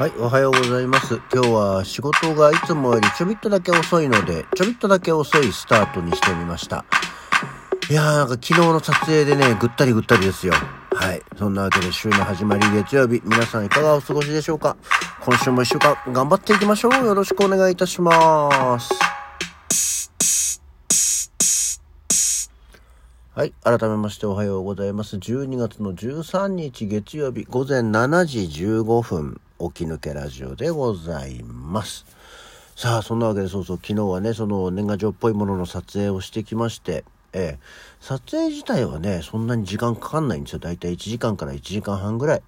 はい、おはようございます。今日は仕事がいつもよりちょびっとだけ遅いので、ちょびっとだけ遅いスタートにしてみました。いやーなんか昨日の撮影でね、ぐったりぐったりですよ。はい。そんなわけで週の始まり月曜日、皆さんいかがお過ごしでしょうか？今週も一週間頑張っていきましょう。よろしくお願いいたします。はい。改めましておはようございます。12月の13日月曜日午前7時15分、起き抜けラジオでございます。さあ、そんなわけでそうそう、昨日はね、その年賀状っぽいものの撮影をしてきまして、ええ、撮影自体はね、そんなに時間かかんないんですよ。だいたい1時間から1時間半ぐらい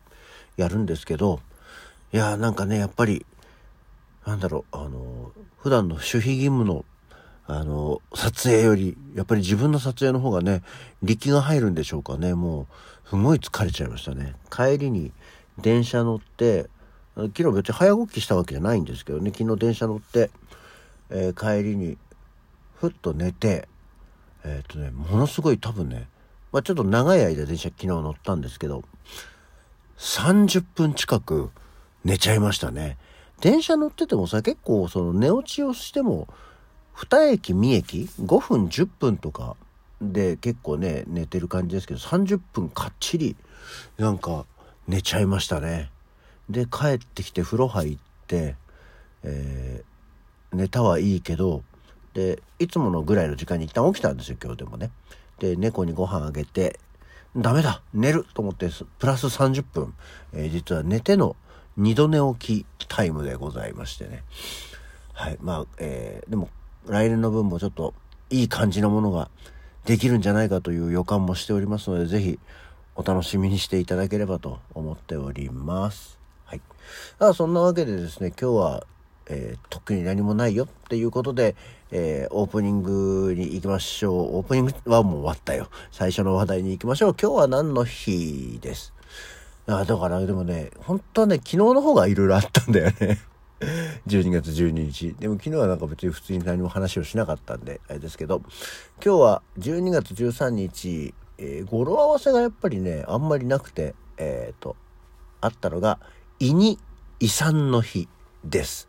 やるんですけど、いやーなんかね、やっぱり、なんだろう、あの、普段の守秘義務のあの、撮影より、やっぱり自分の撮影の方がね、力が入るんでしょうかね。もう、すごい疲れちゃいましたね。帰りに電車乗って、昨日別に早動きしたわけじゃないんですけどね、昨日電車乗って、えー帰りに、ふっと寝て、えっ、とね、ものすごい多分ね、まあちょっと長い間電車昨日乗ったんですけど、30分近く寝ちゃいましたね。電車乗っててもさ、結構その寝落ちをしても、2駅2駅5分10分とかで結構ね寝てる感じですけど30分かっちりなんか寝ちゃいましたね。で帰ってきて風呂入って、えー寝たはいいけどでいつものぐらいの時間に一旦起きたんですよ今日でもね。で猫にご飯あげてダメだ寝ると思ってプラス30分、えー実は寝ての二度寝起きタイムでございましてね。はいまあえーでも来年の分もちょっといい感じのものができるんじゃないかという予感もしておりますので、ぜひお楽しみにしていただければと思っております。はい。あ、そんなわけでですね、今日は、えー特に何もないよっていうことで、えーオープニングに行きましょう。オープニングはもう終わったよ。最初の話題に行きましょう。今日は何の日です？あだから、でもね、本当はね、昨日の方がいろいろあったんだよね。12月12日。でも昨日はなんか別に普通に何も話をしなかったんで、あれですけど、今日は12月13日、えー語呂合わせがやっぱりね、あんまりなくて、えっ、と、あったのが、胃に遺産の日です。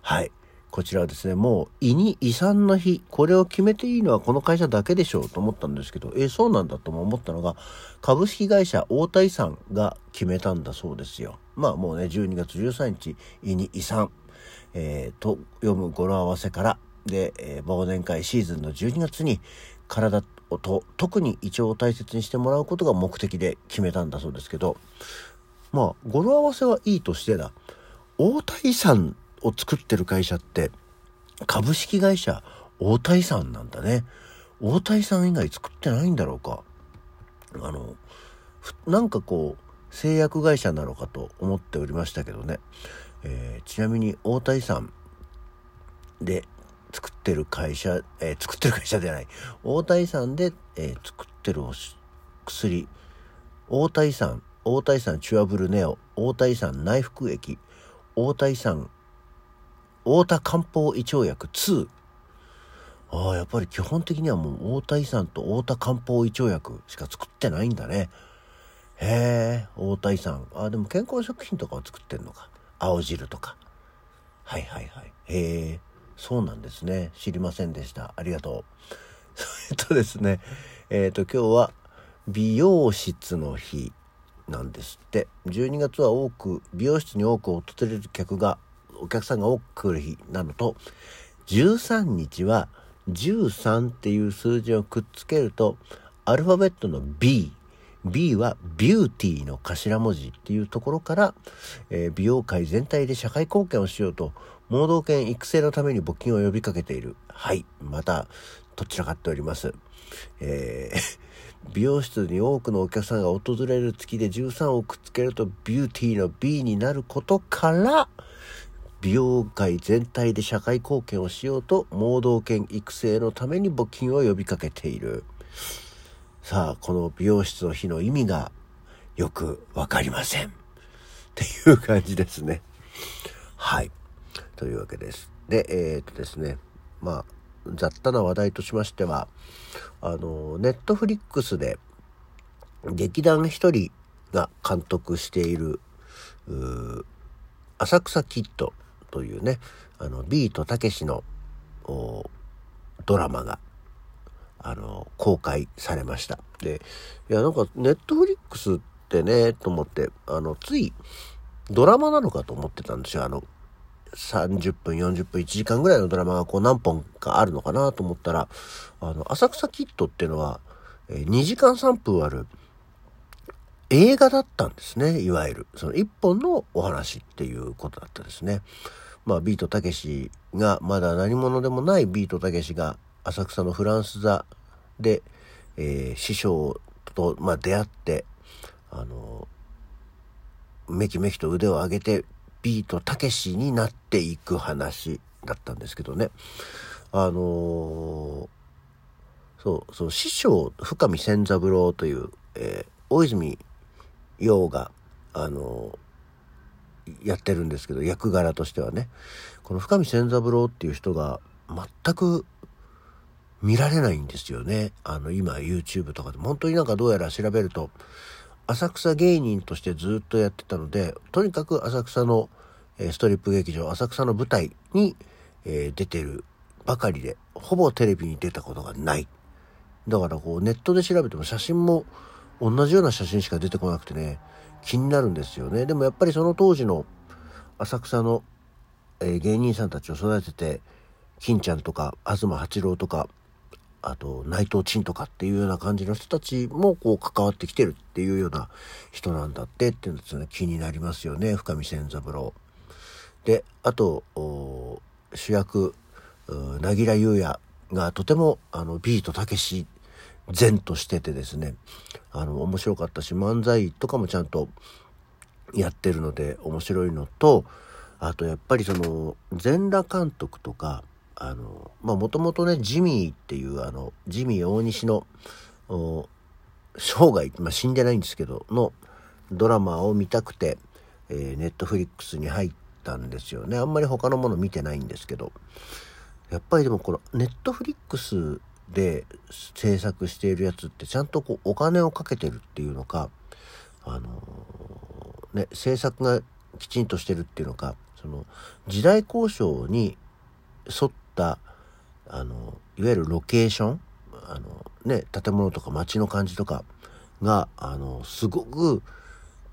はい。こちらはですね、もう胃に遺産の日、これを決めていいのはこの会社だけでしょうと思ったんですけど、えーそうなんだとも思ったのが、株式会社大田遺産が決めたんだそうですよ。まあもうね、12月13日、胃に遺産、えーと読む語呂合わせから、で、えー忘年会シーズンの12月に体をと特に胃腸を大切にしてもらうことが目的で決めたんだそうですけど、まあ語呂合わせはいいとしてだ。大田遺産を作ってる会社って株式会社大田遺産なんだね。大田遺産以外作ってないんだろうか。あの、なんかこう、製薬会社なのかと思っておりましたけどね。えーちなみに大田遺産で作ってる会社、えー作ってる会社じゃない。大田遺産で、えー作ってるお薬、大田遺産、大田遺産チュアブルネオ、大田遺産内服液、大田遺産、大田漢方胃腸薬2。ああ、やっぱり基本的にはもう大田遺産と大田漢方胃腸薬しか作ってないんだね。へえ、大田遺産。あ、でも健康食品とかを作ってんのか。青汁とか。はいはいはい。へえ、そうなんですね。知りませんでした。ありがとう。えっとですね、えっ、と今日は美容室の日なんですって。12月は多く、美容室に多く訪れる客が、お客さんが多く来る日なのと、13日は13っていう数字をくっつけると、アルファベットの B、B はビューティーの頭文字っていうところから、えー美容界全体で社会貢献をしようと、盲導犬育成のために募金を呼びかけている。はい。また、どちらかっております。えー 美容室に多くのお客さんが訪れる月で13をくっつけるとビューティーの B になることから、美容界全体で社会貢献をしようと盲導犬育成のために募金を呼びかけている。さあ、この美容室の日の意味がよくわかりません。っていう感じですね。はい。というわけです。で、えーっとですね、まあ、雑多な話題としましては、あの、ネットフリックスで劇団一人が監督している、浅草キッドというね、あの、ビートたけしのドラマが、あの、公開されました。で、いや、なんか、ネットフリックスってね、と思って、あの、つい、ドラマなのかと思ってたんですよ。あの、30分、40分、1時間ぐらいのドラマがこう何本かあるのかなと思ったら、あの、浅草キッドっていうのは、え2時間3分ある映画だったんですね、いわゆる。その1本のお話っていうことだったですね。まあ、ビートたけしが、まだ何者でもないビートたけしが、浅草のフランス座で、えー、師匠と、まあ、出会って、あの、めきめきと腕を上げて、ビートたけしになっていく話だったんですけどね。あのー、そう、そう、師匠、深見千三郎という、えー、大泉洋が、あのー、やってるんですけど、役柄としてはね。この深見千三郎っていう人が全く見られないんですよね。あの、今 YouTube とかで。本当になんかどうやら調べると、浅草芸人としてずっとやってたので、とにかく浅草の、えストリップ劇場、浅草の舞台に、え出てるばかりで、ほぼテレビに出たことがない。だからこうネットで調べても写真も同じような写真しか出てこなくてね、気になるんですよね。でもやっぱりその当時の浅草の、え芸人さんたちを育てて、金ちゃんとか東八郎とかあと内藤陳とかっていうような感じの人たちもこう関わってきてるっていうような人なんだってっていうのですね。気になりますよね。深見千三郎。であと主役凪良優也がとてもあのビートたけし善としててですね。あの面白かったし漫才とかもちゃんとやってるので面白いのとあとやっぱりその全裸監督とかあの、まあ、もともとね、ジミーっていう、あの、ジミー大西の、生涯、まあ、死んでないんですけど、のドラマを見たくて、えー、ネットフリックスに入ったんですよね。あんまり他のもの見てないんですけど、やっぱりでもこのネットフリックスで制作しているやつってちゃんとこうお金をかけてるっていうのか、あのー、ね、制作がきちんとしてるっていうのか、その時代交渉に沿ったあのいわゆるロケーションあの、ね、建物とか街の感じとかがあのすごく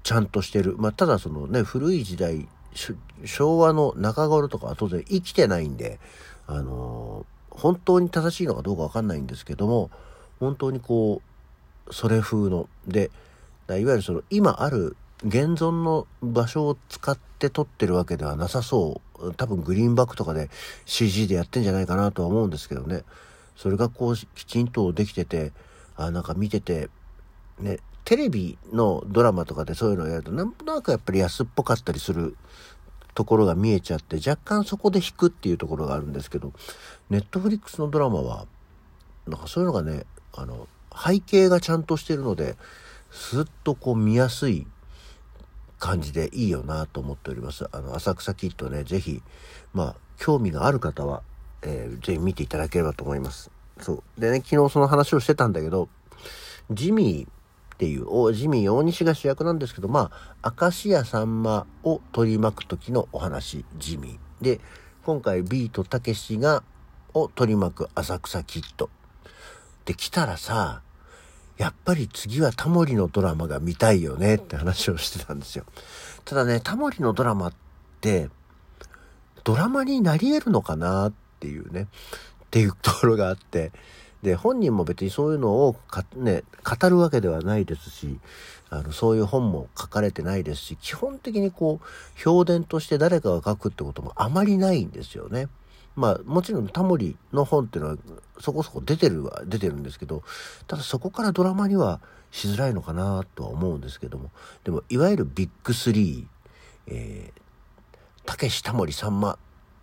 ちゃんとしてる、まあ、ただそのね古い時代昭和の中頃とかは当然生きてないんであの本当に正しいのかどうかわかんないんですけども本当にこうそれ風の。でいわゆるその今ある現存の場所を使って撮ってるわけではなさそう。多分グリーンバックとかで CG でやってんじゃないかなとは思うんですけどね。それがこうきちんとできてて、あなんか見てて、ね、テレビのドラマとかでそういうのをやるとなんとなくやっぱり安っぽかったりするところが見えちゃって若干そこで引くっていうところがあるんですけど、ネットフリックスのドラマは、なんかそういうのがね、あの、背景がちゃんとしてるので、すっとこう見やすい感じでいいよなと思っております。あの、浅草キッドね、ぜひ、まあ、興味がある方は、えー、ぜひ見ていただければと思います。そう。でね、昨日その話をしてたんだけど、ジミーっていう、おジミー大西が主役なんですけど、まあ、明石家さんまを取り巻く時のお話、ジミー。で、今回ビートたけしが、を取り巻く浅草キッド。で、来たらさ、やっぱり次はタモリのドラマが見たいよねって話をしてたんですよ。ただね、タモリのドラマって、ドラマになり得るのかなっていうね、っていうところがあって、で、本人も別にそういうのを、ね、語るわけではないですし、あの、そういう本も書かれてないですし、基本的にこう、評伝として誰かが書くってこともあまりないんですよね。まあもちろんタモリの本っていうのはそこそこ出てるは出てるんですけどただそこからドラマにはしづらいのかなとは思うんですけどもでもいわゆるビッグスリー、たけしタモリさんま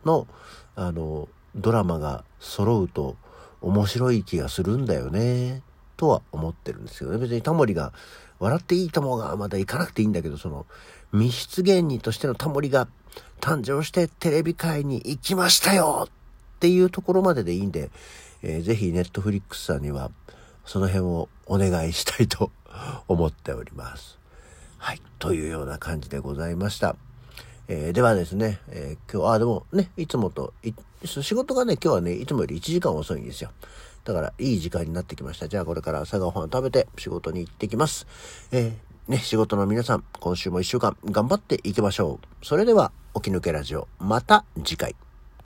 のあのドラマが揃うと面白い気がするんだよねとは思ってるんですけどね。別にタモリが笑っていいともがまだ行かなくていいんだけどその密室芸人としてのタモリが誕生してテレビ界に行きましたよっていうところまででいいんで、えー、ぜひネットフリックスさんにはその辺をお願いしたいと思っております。はい。というような感じでございました。えー、ではですね、えー、今日、あ、でもね、いつもと、仕事がね、今日はね、いつもより1時間遅いんですよ。だから、いい時間になってきました。じゃあ、これから朝ごはん食べて仕事に行ってきます。えー、ね、仕事の皆さん、今週も1週間頑張っていきましょう。それでは、起き抜けラジオ、また次回。